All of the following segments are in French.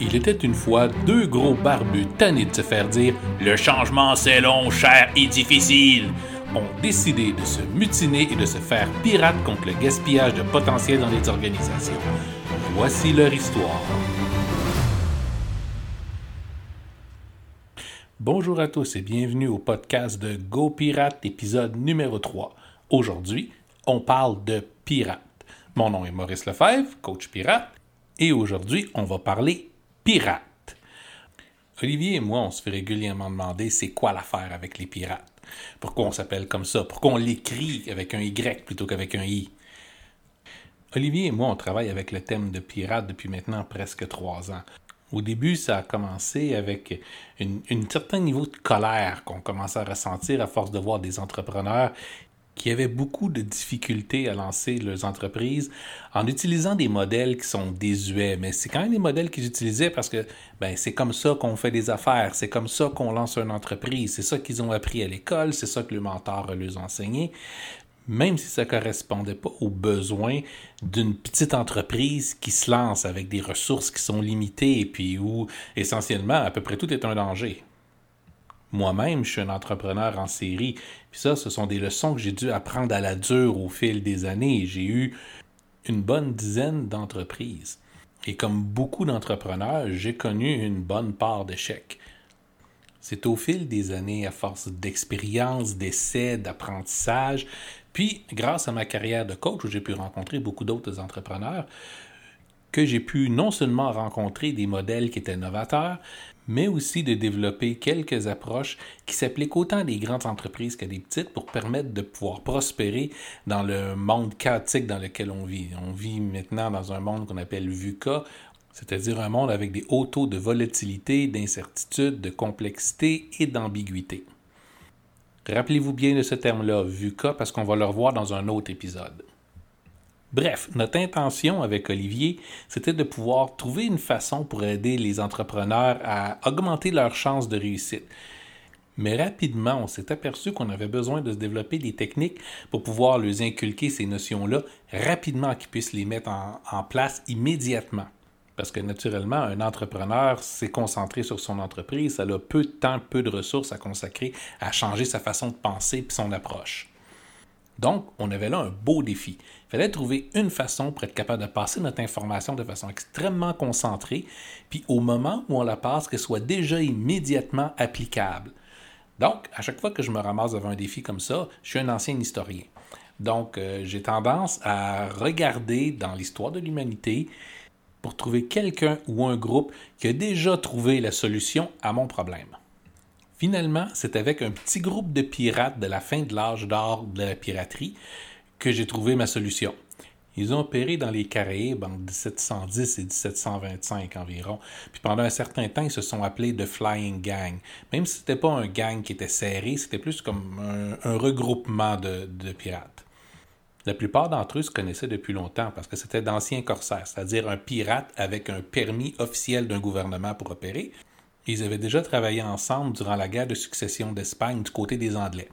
Il était une fois deux gros barbus tannés de se faire dire Le changement c'est long, cher et difficile ont décidé de se mutiner et de se faire pirates contre le gaspillage de potentiel dans les organisations. Voici leur histoire. Bonjour à tous et bienvenue au podcast de Go Pirate, épisode numéro 3. Aujourd'hui, on parle de pirates. Mon nom est Maurice Lefebvre, coach pirate, et aujourd'hui, on va parler pirates. Olivier et moi, on se fait régulièrement demander c'est quoi l'affaire avec les pirates. Pourquoi on s'appelle comme ça? Pourquoi on l'écrit avec un Y plutôt qu'avec un I? Olivier et moi, on travaille avec le thème de pirates depuis maintenant presque trois ans. Au début, ça a commencé avec un certain niveau de colère qu'on commençait à ressentir à force de voir des entrepreneurs qui avaient beaucoup de difficultés à lancer leurs entreprises en utilisant des modèles qui sont désuets. Mais c'est quand même des modèles qu'ils utilisaient parce que ben, c'est comme ça qu'on fait des affaires, c'est comme ça qu'on lance une entreprise, c'est ça qu'ils ont appris à l'école, c'est ça que le mentor leur a enseigné. Même si ça ne correspondait pas aux besoins d'une petite entreprise qui se lance avec des ressources qui sont limitées et puis où essentiellement à peu près tout est un danger. Moi-même, je suis un entrepreneur en série. Puis ça, ce sont des leçons que j'ai dû apprendre à la dure au fil des années. J'ai eu une bonne dizaine d'entreprises. Et comme beaucoup d'entrepreneurs, j'ai connu une bonne part d'échecs. C'est au fil des années, à force d'expérience, d'essais, d'apprentissage, puis grâce à ma carrière de coach où j'ai pu rencontrer beaucoup d'autres entrepreneurs, que j'ai pu non seulement rencontrer des modèles qui étaient novateurs, mais aussi de développer quelques approches qui s'appliquent autant à des grandes entreprises qu'à des petites pour permettre de pouvoir prospérer dans le monde chaotique dans lequel on vit. On vit maintenant dans un monde qu'on appelle VUCA, c'est-à-dire un monde avec des hauts taux de volatilité, d'incertitude, de complexité et d'ambiguïté. Rappelez-vous bien de ce terme-là, VUCA, parce qu'on va le revoir dans un autre épisode. Bref, notre intention avec Olivier, c'était de pouvoir trouver une façon pour aider les entrepreneurs à augmenter leurs chances de réussite. Mais rapidement, on s'est aperçu qu'on avait besoin de se développer des techniques pour pouvoir leur inculquer ces notions-là rapidement, qu'ils puissent les mettre en, place immédiatement. Parce que naturellement, un entrepreneur s'est concentré sur son entreprise, ça a peu de temps, peu de ressources à consacrer à changer sa façon de penser et son approche. Donc, on avait là un beau défi. Fallait trouver une façon pour être capable de passer notre information de façon extrêmement concentrée, puis au moment où on la passe, qu'elle soit déjà immédiatement applicable. Donc, à chaque fois que je me ramasse devant un défi comme ça, je suis un ancien historien. Donc, euh, j'ai tendance à regarder dans l'histoire de l'humanité pour trouver quelqu'un ou un groupe qui a déjà trouvé la solution à mon problème. Finalement, c'est avec un petit groupe de pirates de la fin de l'âge d'or de la piraterie que j'ai trouvé ma solution. Ils ont opéré dans les Caraïbes en 1710 et 1725 environ. Puis pendant un certain temps, ils se sont appelés The Flying Gang. Même si ce n'était pas un gang qui était serré, c'était plus comme un, regroupement de, de, pirates. La plupart d'entre eux se connaissaient depuis longtemps parce que c'était d'anciens corsaires, c'est-à-dire un pirate avec un permis officiel d'un gouvernement pour opérer, ils avaient déjà travaillé ensemble durant la guerre de succession d'Espagne du côté des Anglais.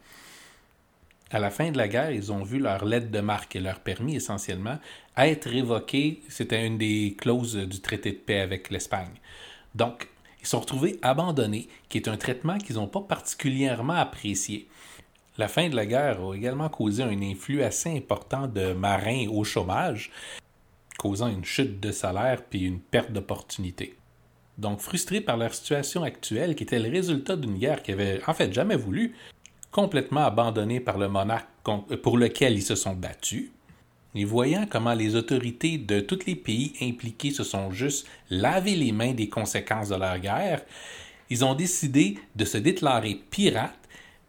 À la fin de la guerre, ils ont vu leur lettre de marque et leur permis essentiellement être révoqués. C'était une des clauses du traité de paix avec l'Espagne. Donc, ils sont retrouvés abandonnés, qui est un traitement qu'ils n'ont pas particulièrement apprécié. La fin de la guerre a également causé un influx assez important de marins au chômage, causant une chute de salaire puis une perte d'opportunités. Donc, frustrés par leur situation actuelle, qui était le résultat d'une guerre qu'ils n'avaient en fait jamais voulu, complètement abandonnée par le monarque pour lequel ils se sont battus, et voyant comment les autorités de tous les pays impliqués se sont juste lavé les mains des conséquences de leur guerre, ils ont décidé de se déclarer pirates,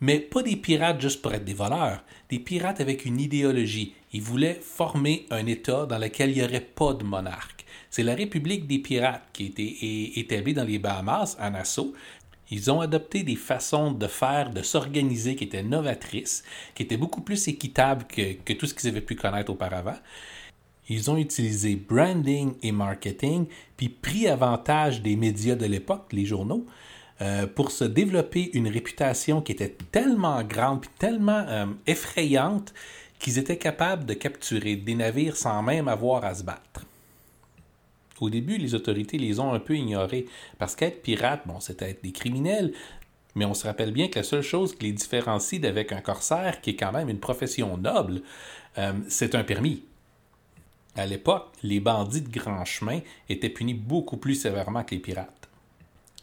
mais pas des pirates juste pour être des voleurs, des pirates avec une idéologie. Ils voulaient former un État dans lequel il n'y aurait pas de monarque. C'est la République des pirates qui a été établie dans les Bahamas, à Nassau. Ils ont adopté des façons de faire, de s'organiser qui étaient novatrices, qui étaient beaucoup plus équitables que, tout ce qu'ils avaient pu connaître auparavant. Ils ont utilisé branding et marketing, puis pris avantage des médias de l'époque, les journaux, euh, pour se développer une réputation qui était tellement grande, puis tellement euh, effrayante, qu'ils étaient capables de capturer des navires sans même avoir à se battre. Au début, les autorités les ont un peu ignorés, parce qu'être pirate, bon, c'était être des criminels, mais on se rappelle bien que la seule chose qui les différencie d'avec un corsaire, qui est quand même une profession noble, euh, c'est un permis. À l'époque, les bandits de grand chemin étaient punis beaucoup plus sévèrement que les pirates.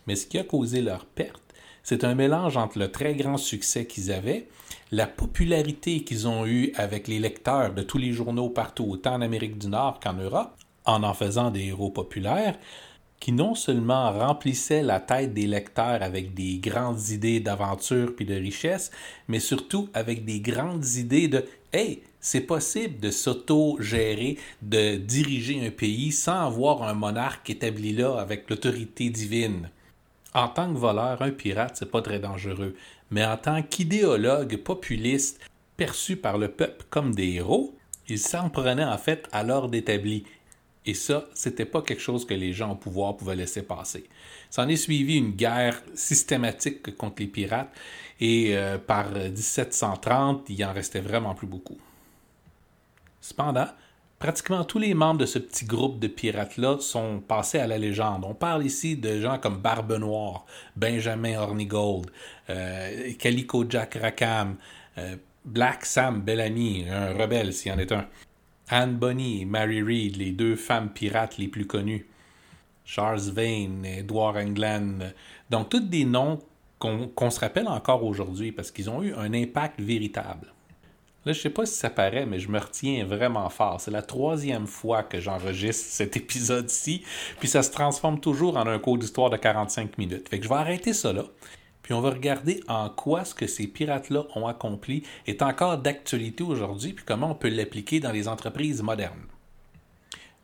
Mais ce qui a causé leur perte, c'est un mélange entre le très grand succès qu'ils avaient, la popularité qu'ils ont eue avec les lecteurs de tous les journaux partout, autant en Amérique du Nord qu'en Europe, en en faisant des héros populaires, qui non seulement remplissaient la tête des lecteurs avec des grandes idées d'aventure puis de richesse, mais surtout avec des grandes idées de Hey, c'est possible de s'auto-gérer, de diriger un pays sans avoir un monarque établi là avec l'autorité divine. En tant que voleur, un pirate, c'est pas très dangereux, mais en tant qu'idéologue populiste perçu par le peuple comme des héros, il s'en prenait en fait à l'ordre établi et ça, c'était pas quelque chose que les gens au pouvoir pouvaient laisser passer. S'en est suivi une guerre systématique contre les pirates et euh, par 1730, il en restait vraiment plus beaucoup. Cependant, pratiquement tous les membres de ce petit groupe de pirates-là sont passés à la légende. On parle ici de gens comme Barbe Noire, Benjamin Hornigold, euh, Calico Jack Rackham, euh, Black Sam Bellamy, un rebelle s'il y en est un. Anne Bonny Mary Read, les deux femmes pirates les plus connues. Charles Vane, Edward England. Donc, tous des noms qu'on se rappelle encore aujourd'hui parce qu'ils ont eu un impact véritable. Là, je sais pas si ça paraît, mais je me retiens vraiment fort. C'est la troisième fois que j'enregistre cet épisode-ci, puis ça se transforme toujours en un cours d'histoire de 45 minutes. Fait que je vais arrêter ça là. Puis on va regarder en quoi ce que ces pirates-là ont accompli est encore d'actualité aujourd'hui, puis comment on peut l'appliquer dans les entreprises modernes.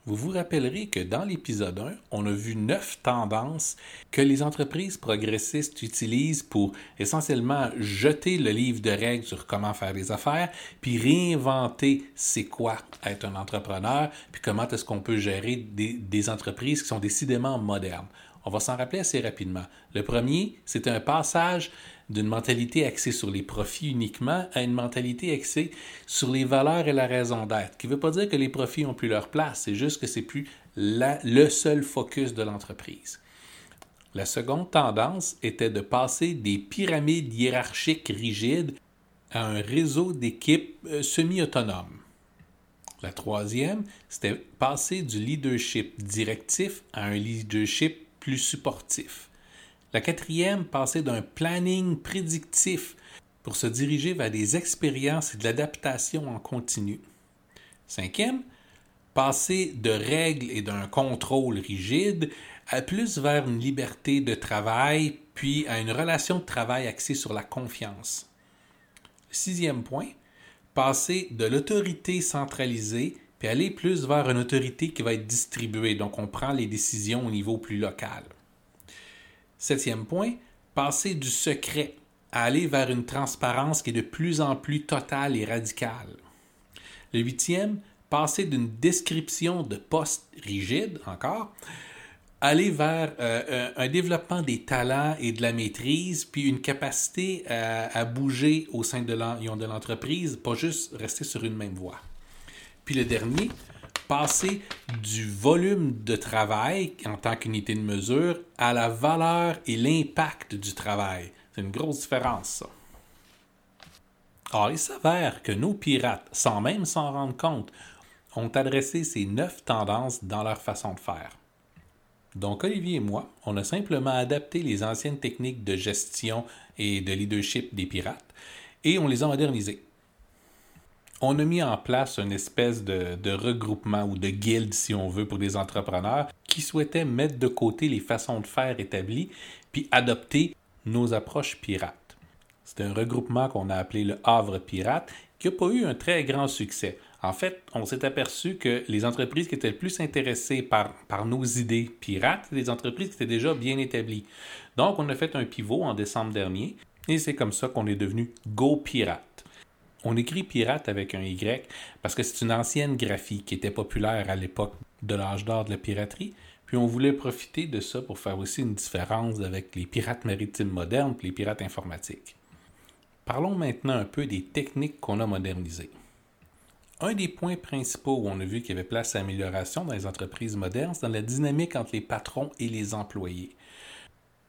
Vous vous rappellerez que dans l'épisode 1, on a vu neuf tendances que les entreprises progressistes utilisent pour essentiellement jeter le livre de règles sur comment faire des affaires, puis réinventer c'est quoi être un entrepreneur, puis comment est-ce qu'on peut gérer des, des entreprises qui sont décidément modernes. On va s'en rappeler assez rapidement. Le premier, c'est un passage d'une mentalité axée sur les profits uniquement à une mentalité axée sur les valeurs et la raison d'être, qui ne veut pas dire que les profits n'ont plus leur place, c'est juste que c'est plus le seul focus de l'entreprise. La seconde tendance était de passer des pyramides hiérarchiques rigides à un réseau d'équipes euh, semi-autonomes. La troisième, c'était passer du leadership directif à un leadership plus supportif. La quatrième, passer d'un planning prédictif pour se diriger vers des expériences et de l'adaptation en continu. Cinquième, passer de règles et d'un contrôle rigide à plus vers une liberté de travail, puis à une relation de travail axée sur la confiance. Sixième point, passer de l'autorité centralisée puis aller plus vers une autorité qui va être distribuée. Donc, on prend les décisions au niveau plus local. Septième point, passer du secret à aller vers une transparence qui est de plus en plus totale et radicale. Le huitième, passer d'une description de poste rigide, encore, aller vers euh, euh, un développement des talents et de la maîtrise, puis une capacité à, bouger au sein de l'entreprise, pas juste rester sur une même voie. Puis le dernier, passer du volume de travail en tant qu'unité de mesure à la valeur et l'impact du travail. C'est une grosse différence. Or, il s'avère que nos pirates, sans même s'en rendre compte, ont adressé ces neuf tendances dans leur façon de faire. Donc, Olivier et moi, on a simplement adapté les anciennes techniques de gestion et de leadership des pirates et on les a modernisées on a mis en place une espèce de, regroupement ou de guilde, si on veut, pour des entrepreneurs qui souhaitaient mettre de côté les façons de faire établies puis adopter nos approches pirates. C'est un regroupement qu'on a appelé le Havre Pirate qui n'a pas eu un très grand succès. En fait, on s'est aperçu que les entreprises qui étaient le plus intéressées par, par nos idées pirates, c'est des entreprises qui étaient déjà bien établies. Donc, on a fait un pivot en décembre dernier et c'est comme ça qu'on est devenu Go Pirate. On écrit pirate avec un Y parce que c'est une ancienne graphie qui était populaire à l'époque de l'âge d'or de la piraterie, puis on voulait profiter de ça pour faire aussi une différence avec les pirates maritimes modernes et les pirates informatiques. Parlons maintenant un peu des techniques qu'on a modernisées. Un des points principaux où on a vu qu'il y avait place à amélioration dans les entreprises modernes, c'est dans la dynamique entre les patrons et les employés.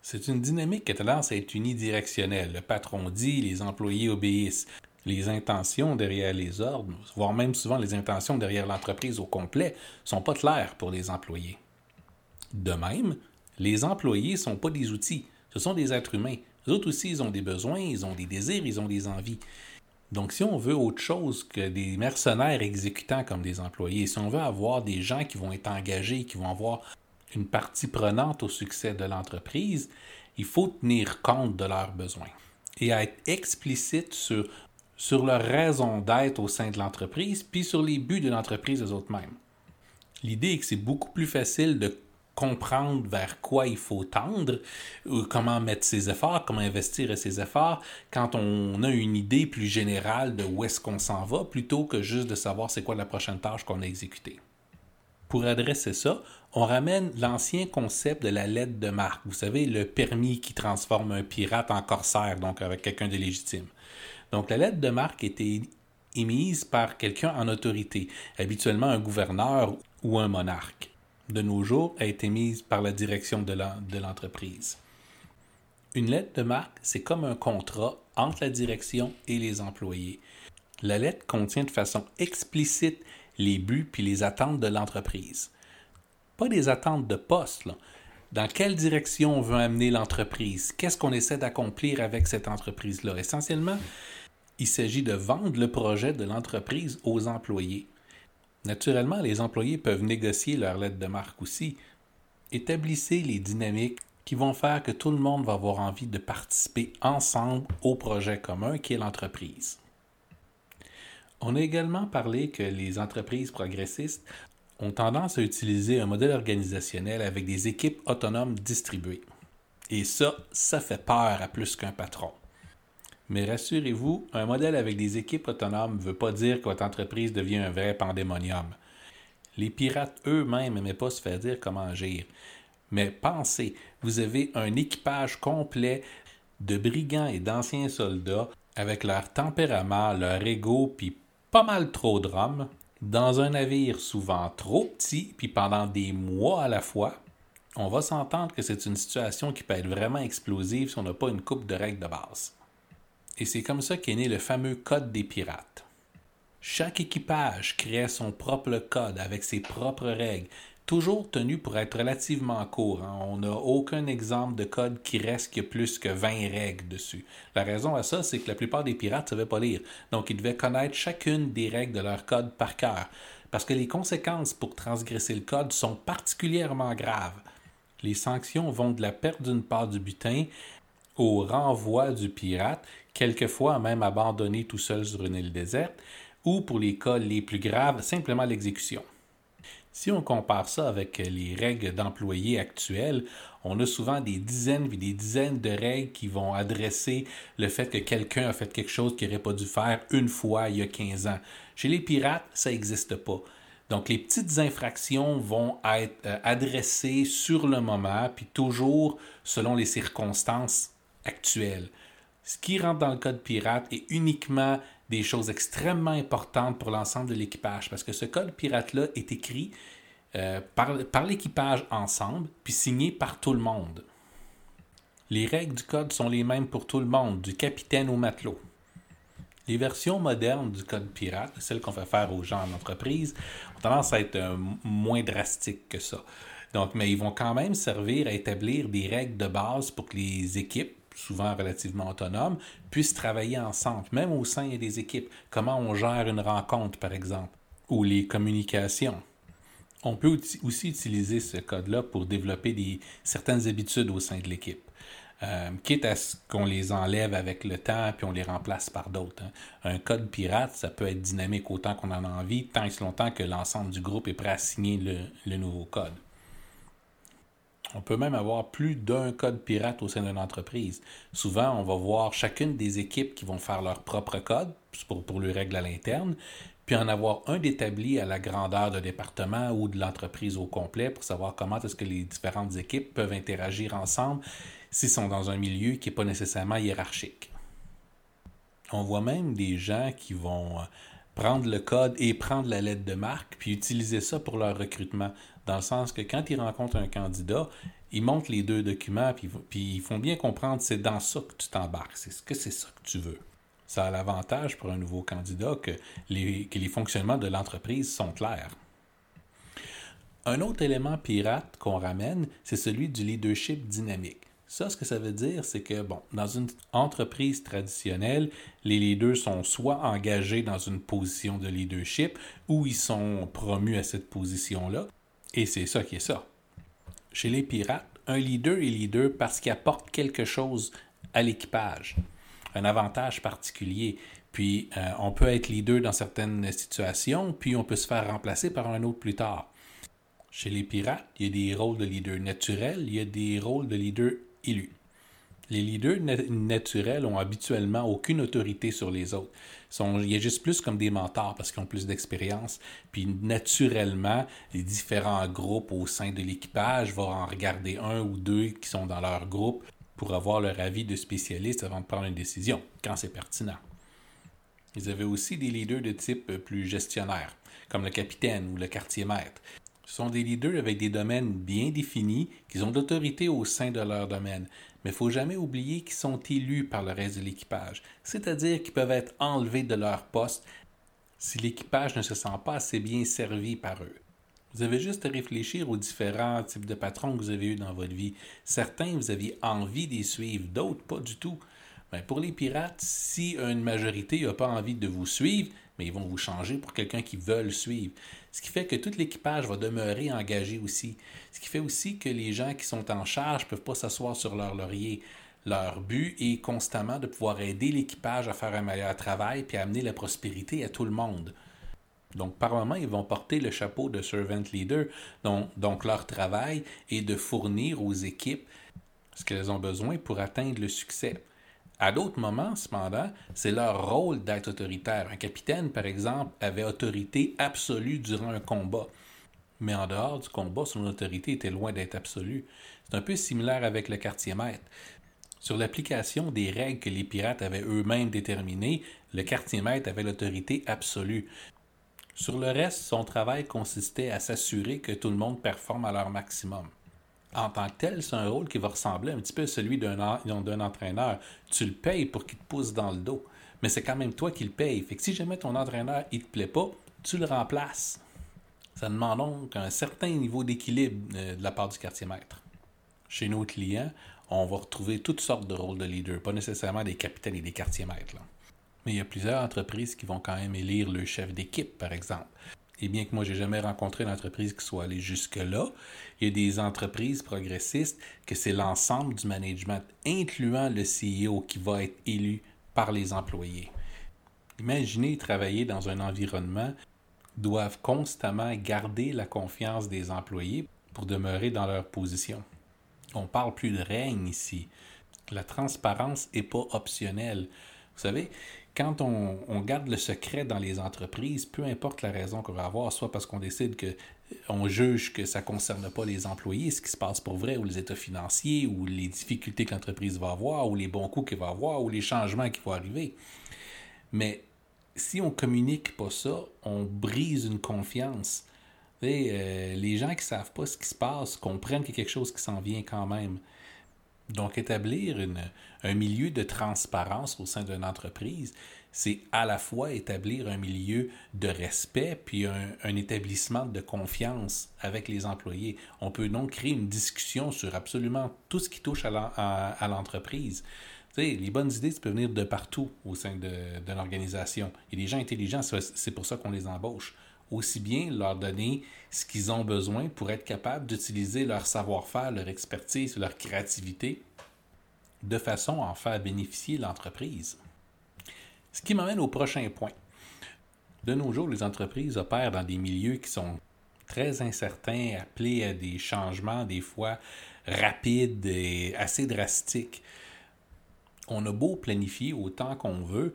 C'est une dynamique qui a tendance à être unidirectionnelle. Le patron dit, les employés obéissent. Les intentions derrière les ordres, voire même souvent les intentions derrière l'entreprise au complet, sont pas claires pour les employés. De même, les employés ne sont pas des outils, ce sont des êtres humains. Les autres aussi, ils ont des besoins, ils ont des désirs, ils ont des envies. Donc, si on veut autre chose que des mercenaires exécutants comme des employés, si on veut avoir des gens qui vont être engagés, qui vont avoir une partie prenante au succès de l'entreprise, il faut tenir compte de leurs besoins et être explicite sur, sur leur raison d'être au sein de l'entreprise, puis sur les buts de l'entreprise eux autres mêmes. L'idée est que c'est beaucoup plus facile de comprendre vers quoi il faut tendre, comment mettre ses efforts, comment investir ses efforts, quand on a une idée plus générale de où est-ce qu'on s'en va, plutôt que juste de savoir c'est quoi la prochaine tâche qu'on a exécutée. Pour adresser ça, on ramène l'ancien concept de la lettre de marque. Vous savez, le permis qui transforme un pirate en corsaire, donc avec quelqu'un de légitime. Donc la lettre de marque était émise par quelqu'un en autorité, habituellement un gouverneur ou un monarque de nos jours a été mise par la direction de l'entreprise. Une lettre de marque, c'est comme un contrat entre la direction et les employés. La lettre contient de façon explicite les buts puis les attentes de l'entreprise. Pas des attentes de poste, Dans quelle direction on veut amener l'entreprise? Qu'est-ce qu'on essaie d'accomplir avec cette entreprise-là? Essentiellement, il s'agit de vendre le projet de l'entreprise aux employés. Naturellement, les employés peuvent négocier leur lettre de marque aussi. Établissez les dynamiques qui vont faire que tout le monde va avoir envie de participer ensemble au projet commun qui est l'entreprise. On a également parlé que les entreprises progressistes ont tendance à utiliser un modèle organisationnel avec des équipes autonomes distribuées. Et ça, ça fait peur à plus qu'un patron. Mais rassurez-vous, un modèle avec des équipes autonomes ne veut pas dire que votre entreprise devient un vrai pandémonium. Les pirates eux-mêmes n'aimaient pas se faire dire comment agir. Mais pensez, vous avez un équipage complet de brigands et d'anciens soldats avec leur tempérament, leur ego, puis pas mal trop de rhum, dans un navire souvent trop petit, puis pendant des mois à la fois. On va s'entendre que c'est une situation qui peut être vraiment explosive si on n'a pas une coupe de règles de base et c'est comme ça qu'est né le fameux Code des pirates. Chaque équipage créait son propre code avec ses propres règles, toujours tenu pour être relativement court. Hein. On n'a aucun exemple de code qui reste plus que 20 règles dessus. La raison à ça, c'est que la plupart des pirates ne savaient pas lire, donc ils devaient connaître chacune des règles de leur code par cœur, parce que les conséquences pour transgresser le code sont particulièrement graves. Les sanctions vont de la perte d'une part du butin au renvoi du pirate, quelquefois même abandonné tout seul sur une île déserte, ou pour les cas les plus graves, simplement l'exécution. Si on compare ça avec les règles d'employés actuelles, on a souvent des dizaines et des dizaines de règles qui vont adresser le fait que quelqu'un a fait quelque chose qu'il n'aurait pas dû faire une fois il y a 15 ans. Chez les pirates, ça n'existe pas. Donc, les petites infractions vont être euh, adressées sur le moment, puis toujours selon les circonstances actuelles. Ce qui rentre dans le code pirate est uniquement des choses extrêmement importantes pour l'ensemble de l'équipage, parce que ce code pirate-là est écrit euh, par, l'équipage ensemble, puis signé par tout le monde. Les règles du code sont les mêmes pour tout le monde, du capitaine au matelot. Les versions modernes du code pirate, celles qu'on fait faire aux gens en entreprise, ont tendance à être euh, moins drastiques que ça. Mais ils vont quand même servir à établir des règles de base pour que les équipes souvent relativement autonomes, puissent travailler ensemble, même au sein des équipes. Comment on gère une rencontre, par exemple, ou les communications? On peut aussi utiliser ce code-là pour développer des, certaines habitudes au sein de l'équipe. Euh, quitte à ce qu'on les enlève avec le temps puis on les remplace par d'autres. Hein. Un code pirate, ça peut être dynamique autant qu'on en a envie, tant et longtemps que l'ensemble du groupe est prêt à signer le nouveau code. On peut même avoir plus d'un code pirate au sein d'une entreprise. Souvent, on va voir chacune des équipes qui vont faire leur propre code pour, les règles à l'interne, puis en avoir un d'établi à la grandeur de département ou de l'entreprise au complet pour savoir comment est-ce que les différentes équipes peuvent interagir ensemble s'ils sont dans un milieu qui n'est pas nécessairement hiérarchique. On voit même des gens qui vont prendre le code et prendre la lettre de marque, puis utiliser ça pour leur recrutement. Dans le sens que quand ils rencontrent un candidat, ils montrent les deux documents, puis, ils font bien comprendre c'est dans ça que tu t'embarques, c'est ce que c'est ça que tu veux. Ça a l'avantage pour un nouveau candidat que les, que les fonctionnements de l'entreprise sont clairs. Un autre élément pirate qu'on ramène, c'est celui du leadership dynamique. Ça, ce que ça veut dire, c'est que, bon, dans une entreprise traditionnelle, les leaders sont soit engagés dans une position de leadership ou ils sont promus à cette position-là. Et c'est ça qui est ça. Chez les pirates, un leader est leader parce qu'il apporte quelque chose à l'équipage, un avantage particulier. Puis euh, on peut être leader dans certaines situations, puis on peut se faire remplacer par un autre plus tard. Chez les pirates, il y a des rôles de leader naturels, il y a des rôles de leader élus. Les leaders naturels ont habituellement aucune autorité sur les autres. Ils agissent plus comme des mentors parce qu'ils ont plus d'expérience. Puis naturellement, les différents groupes au sein de l'équipage vont en regarder un ou deux qui sont dans leur groupe pour avoir leur avis de spécialiste avant de prendre une décision, quand c'est pertinent. Ils avaient aussi des leaders de type plus gestionnaire, comme le capitaine ou le quartier maître. Ce sont des leaders avec des domaines bien définis, qui ont d'autorité au sein de leur domaine. Mais il faut jamais oublier qu'ils sont élus par le reste de l'équipage, c'est-à-dire qu'ils peuvent être enlevés de leur poste si l'équipage ne se sent pas assez bien servi par eux. Vous avez juste à réfléchir aux différents types de patrons que vous avez eus dans votre vie. Certains, vous aviez envie d'y suivre, d'autres, pas du tout. Ben, pour les pirates, si une majorité n'a pas envie de vous suivre, mais ils vont vous changer pour quelqu'un qui veut suivre. Ce qui fait que tout l'équipage va demeurer engagé aussi. Ce qui fait aussi que les gens qui sont en charge ne peuvent pas s'asseoir sur leur laurier. Leur but est constamment de pouvoir aider l'équipage à faire un meilleur travail puis à amener la prospérité à tout le monde. Donc, par moment, ils vont porter le chapeau de servant leader. Donc, donc leur travail est de fournir aux équipes ce qu'elles ont besoin pour atteindre le succès. À d'autres moments, cependant, c'est leur rôle d'être autoritaire. Un capitaine, par exemple, avait autorité absolue durant un combat. Mais en dehors du combat, son autorité était loin d'être absolue. C'est un peu similaire avec le quartier maître. Sur l'application des règles que les pirates avaient eux-mêmes déterminées, le quartier maître avait l'autorité absolue. Sur le reste, son travail consistait à s'assurer que tout le monde performe à leur maximum en tant que tel, c'est un rôle qui va ressembler un petit peu à celui d'un entraîneur. Tu le payes pour qu'il te pousse dans le dos, mais c'est quand même toi qui le payes. Fait que si jamais ton entraîneur ne te plaît pas, tu le remplaces. Ça demande donc un certain niveau d'équilibre euh, de la part du quartier maître. Chez nos clients, on va retrouver toutes sortes de rôles de leader, pas nécessairement des capitaines et des quartiers maîtres. Mais il y a plusieurs entreprises qui vont quand même élire le chef d'équipe, par exemple. Et bien que moi, j'ai jamais rencontré une entreprise qui soit allée jusque-là, il y a des entreprises progressistes que c'est l'ensemble du management, incluant le CEO, qui va être élu par les employés. Imaginez travailler dans un environnement doivent constamment garder la confiance des employés pour demeurer dans leur position. On parle plus de règne ici. La transparence n'est pas optionnelle. Vous savez, quand on, garde le secret dans les entreprises, peu importe la raison qu'on va avoir, soit parce qu'on décide que on juge que ça ne concerne pas les employés, ce qui se passe pour vrai, ou les états financiers, ou les difficultés que l'entreprise va avoir, ou les bons coups qu'elle va avoir, ou les changements qui vont arriver. Mais si on communique pas ça, on brise une confiance. Euh, les gens qui ne savent pas ce qui se passe comprennent qu'il y a quelque chose qui s'en vient quand même. Donc, établir un milieu de transparence au sein d'une entreprise, c'est à la fois établir un milieu de respect puis un, établissement de confiance avec les employés. On peut donc créer une discussion sur absolument tout ce qui touche à l'entreprise. Les bonnes idées, ça peut venir de partout au sein d'une organisation. Il y a des gens intelligents, c'est pour ça qu'on les embauche aussi bien leur donner ce qu'ils ont besoin pour être capables d'utiliser leur savoir-faire, leur expertise, leur créativité de façon à en faire bénéficier l'entreprise. Ce qui m'amène au prochain point. De nos jours, les entreprises opèrent dans des milieux qui sont très incertains, appelés à des changements des fois rapides et assez drastiques. On a beau planifier autant qu'on veut,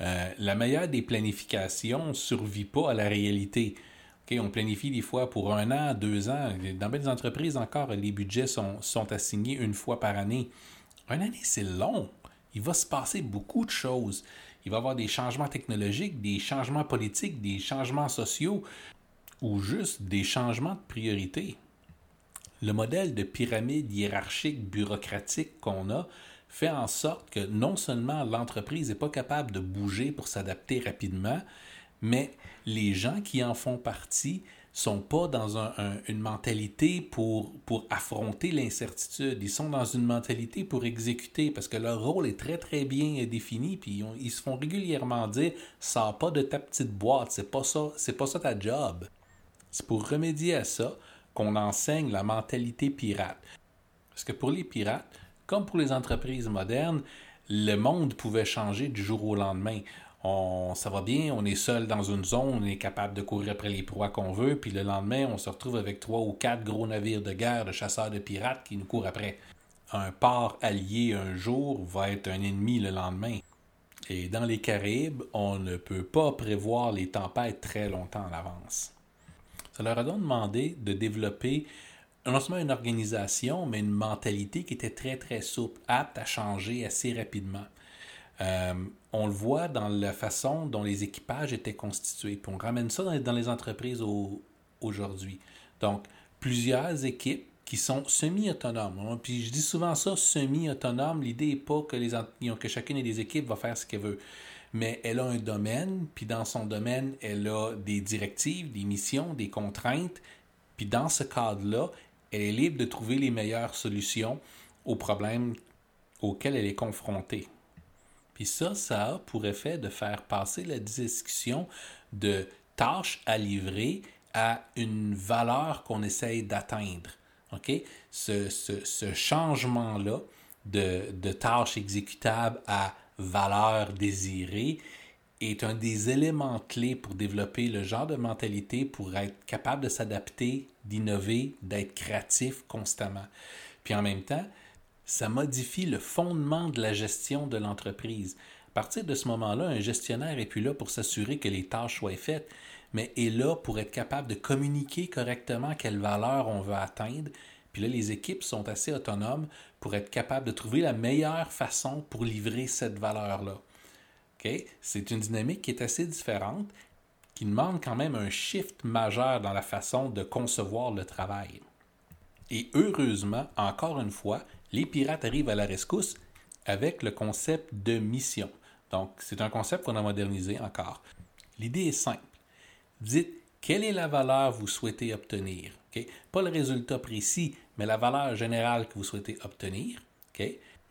euh, la meilleure des planifications ne survit pas à la réalité. on planifie des fois pour un an, deux ans. Dans des entreprises encore, les budgets sont, sont assignés une fois par année. Une année, c'est long. Il va se passer beaucoup de choses. il va y avoir des changements technologiques, des changements politiques, des changements sociaux ou juste des changements de priorité. Le modèle de pyramide hiérarchique bureaucratique qu'on a fait en sorte que non seulement l'entreprise n'est pas capable de bouger pour s'adapter rapidement, mais les gens qui en font partie sont pas dans une mentalité pour, affronter l'incertitude. Ils sont dans une mentalité pour exécuter parce que leur rôle est très très bien défini. Puis ils, se font régulièrement dire sors pas de ta petite boîte, c'est pas ça, c'est pas ça ta job. C'est pour remédier à ça qu'on enseigne la mentalité pirate. Parce que pour les pirates, comme pour les entreprises modernes, le monde pouvait changer du jour au lendemain on, ça va bien, on est seul dans une zone, on est capable de courir après les proies qu'on veut, puis le lendemain, on se retrouve avec trois ou quatre gros navires de guerre de chasseurs de pirates qui nous courent après. Un port allié un jour va être un ennemi le lendemain. Et dans les Caraïbes, on ne peut pas prévoir les tempêtes très longtemps en avance. Ça leur a donc demandé de développer non seulement une organisation, mais une mentalité qui était très très souple, apte à changer assez rapidement. Euh, on le voit dans la façon dont les équipages étaient constitués. Puis on ramène ça dans, les entreprises aujourd'hui. Donc, plusieurs équipes qui sont semi-autonomes. Puis je dis souvent ça, semi-autonome. L'idée n'est pas que, les, que chacune des équipes va faire ce qu'elle veut. Mais elle a un domaine, puis dans son domaine, elle a des directives, des missions, des contraintes. Puis dans ce cadre-là, elle est libre de trouver les meilleures solutions aux problèmes auxquels elle est confrontée. Puis ça, ça a pour effet de faire passer la discussion de tâches à livrer à une valeur qu'on essaye d'atteindre. OK? Ce, changement-là de, de tâches exécutables à valeur désirée est un des éléments clés pour développer le genre de mentalité pour être capable de s'adapter, d'innover, d'être créatif constamment. Puis en même temps, ça modifie le fondement de la gestion de l'entreprise. À partir de ce moment-là, un gestionnaire est plus là pour s'assurer que les tâches soient faites, mais est là pour être capable de communiquer correctement quelle valeur on veut atteindre. Puis là, les équipes sont assez autonomes pour être capables de trouver la meilleure façon pour livrer cette valeur-là. C'est une dynamique qui est assez différente, qui demande quand même un shift majeur dans la façon de concevoir le travail. Et heureusement, encore une fois, les pirates arrivent à la rescousse avec le concept de mission. Donc, c'est un concept qu'on a modernisé encore. L'idée est simple. Dites quelle est la valeur que vous souhaitez obtenir? Pas le résultat précis, mais la valeur générale que vous souhaitez obtenir.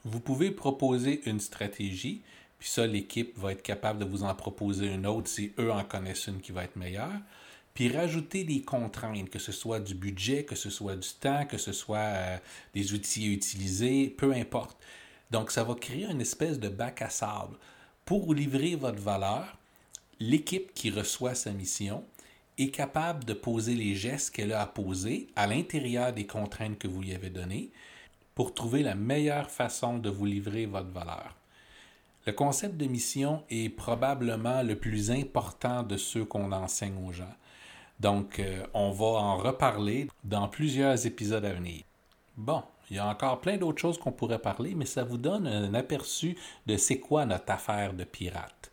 Vous pouvez proposer une stratégie, puis ça, l'équipe va être capable de vous en proposer une autre si eux en connaissent une qui va être meilleure puis rajouter des contraintes, que ce soit du budget, que ce soit du temps, que ce soit euh, des outils utilisés, peu importe. Donc, ça va créer une espèce de bac à sable. Pour livrer votre valeur, l'équipe qui reçoit sa mission est capable de poser les gestes qu'elle a à poser à l'intérieur des contraintes que vous lui avez données pour trouver la meilleure façon de vous livrer votre valeur. Le concept de mission est probablement le plus important de ceux qu'on enseigne aux gens. Donc, euh, on va en reparler dans plusieurs épisodes à venir. Bon, il y a encore plein d'autres choses qu'on pourrait parler, mais ça vous donne un aperçu de c'est quoi notre affaire de pirate.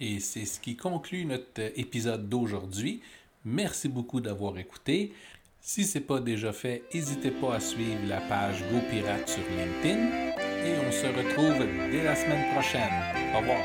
Et c'est ce qui conclut notre épisode d'aujourd'hui. Merci beaucoup d'avoir écouté. Si ce n'est pas déjà fait, n'hésitez pas à suivre la page Go Pirate sur LinkedIn et on se retrouve dès la semaine prochaine. Au revoir.